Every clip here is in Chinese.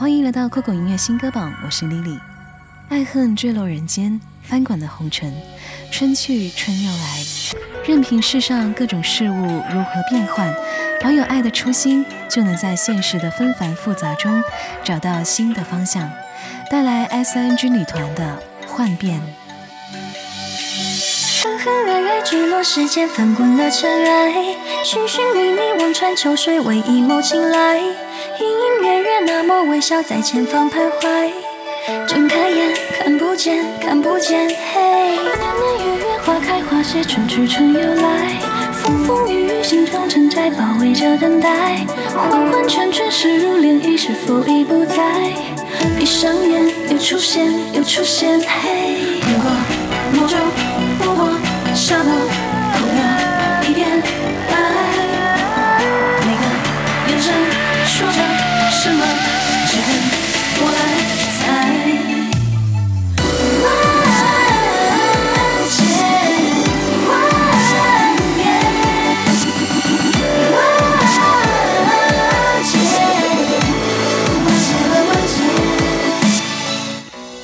欢迎来到酷狗音乐新歌榜，我是 Lily。爱恨坠落人间，翻滚的红尘，春去春又来，任凭世上各种事物如何变换，保有爱的初心，就能在现实的纷繁复杂中找到新的方向。带来 S.N.G 女团的《幻变》。山河远远，坠落时间，翻滚了尘埃，寻寻觅觅，望穿秋水，为一眸青睐。隐隐约，那抹微笑在前方徘徊。睁开眼，看不见，看不见。嘿，年年月月，花开花谢，春去春又来。风风雨雨，心中承载，包围着等待。环环圈圈，事如涟漪，是否已不在？闭上眼，又出现，又出现。嘿，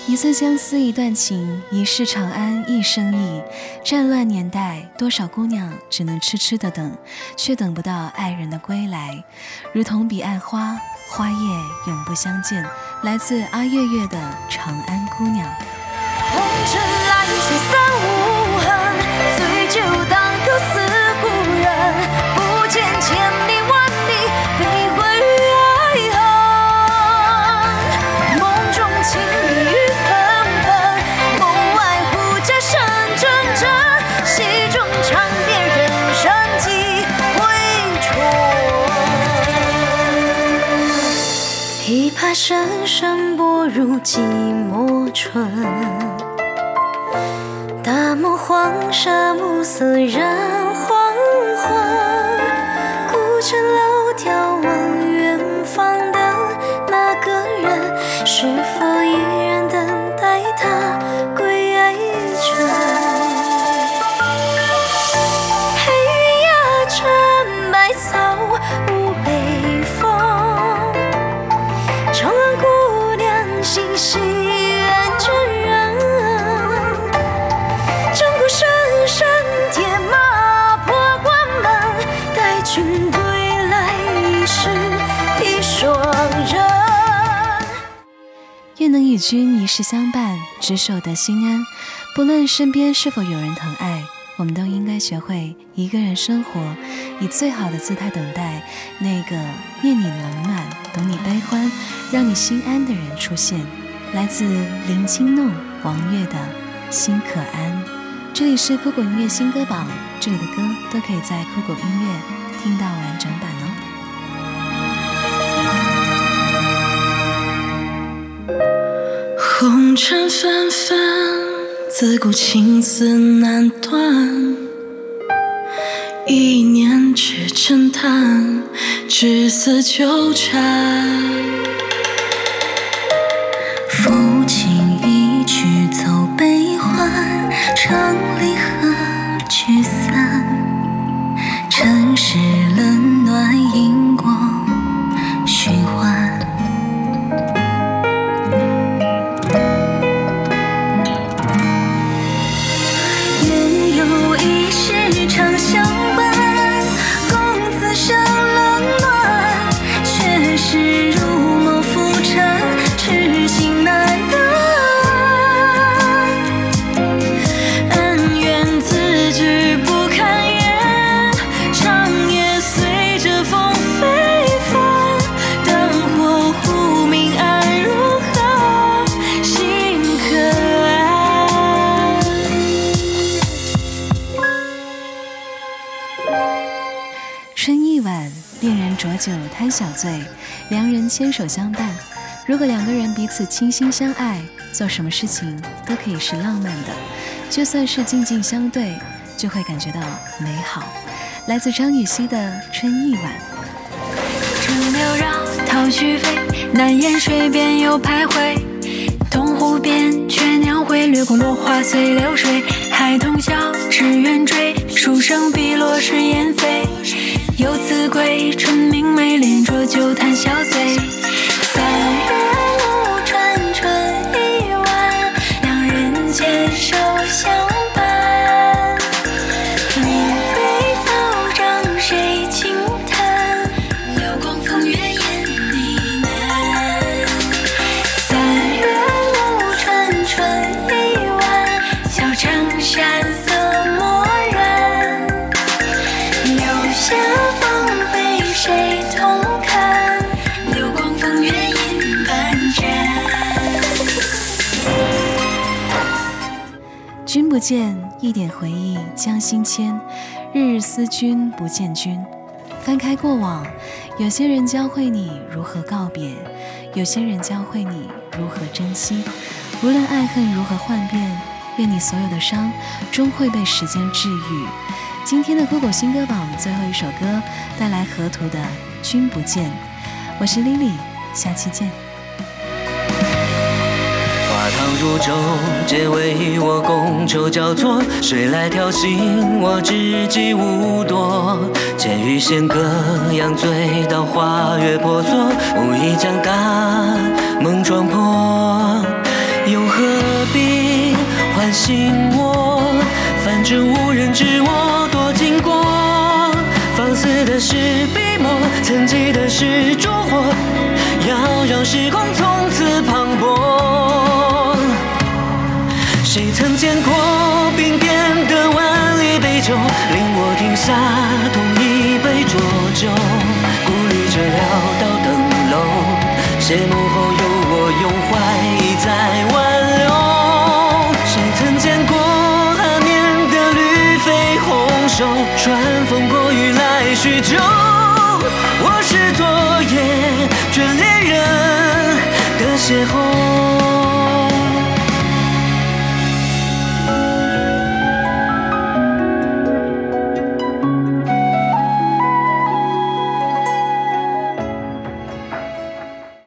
一寸相思一段情，一世长安一生意。战乱年代，多少姑娘只能痴痴的等，却等不到爱人的归来。如同彼岸花，花叶永不相见。来自阿月月的《长安姑娘》。红尘来去三无痕，醉酒当歌思琵琶声声拨入寂寞春。大漠黄沙，暮色染黄昏。君归来，已是一双人。愿能与君一世相伴，执手得心安。不论身边是否有人疼爱，我们都应该学会一个人生活，以最好的姿态等待那个念你冷暖、懂你悲欢、让你心安的人出现。来自林清弄、王悦的《心可安》。这里是酷狗音乐新歌榜，这里的歌都可以在酷狗音乐听到完整版哦。红尘纷纷，自古情丝难断。一念只成叹，至死纠缠。抚琴一曲奏悲欢，唱离合贪小醉，良人牵手相伴。如果两个人彼此倾心相爱，做什么事情都可以是浪漫的，就算是静静相对，就会感觉到美好。来自张雨绮的《春意晚》。春柳绕，桃絮飞，难言水边又徘徊。东湖边，鹊鸟会，掠过落花随流水。孩童笑，只愿追，书生碧落时燕飞。游子归，春明媚，连浊不见，一点回忆将心牵。日日思君不见君。翻开过往，有些人教会你如何告别，有些人教会你如何珍惜。无论爱恨如何幻变，愿你所有的伤终会被时间治愈。今天的酷狗新歌榜最后一首歌，带来河图的《君不见》。我是 Lily，下期见。如舟，皆为我觥筹交错。谁来挑衅我知己无多？剑与弦歌扬，醉到花月婆娑。无意将大梦撞破，又何必唤醒我？反正无人知我多经过。放肆的是笔墨，曾记的是烛火。要让时空谁曾见过冰变的万里杯酒，令我停下同一杯浊酒，顾虑着潦倒登楼，谢幕后有我拥怀意在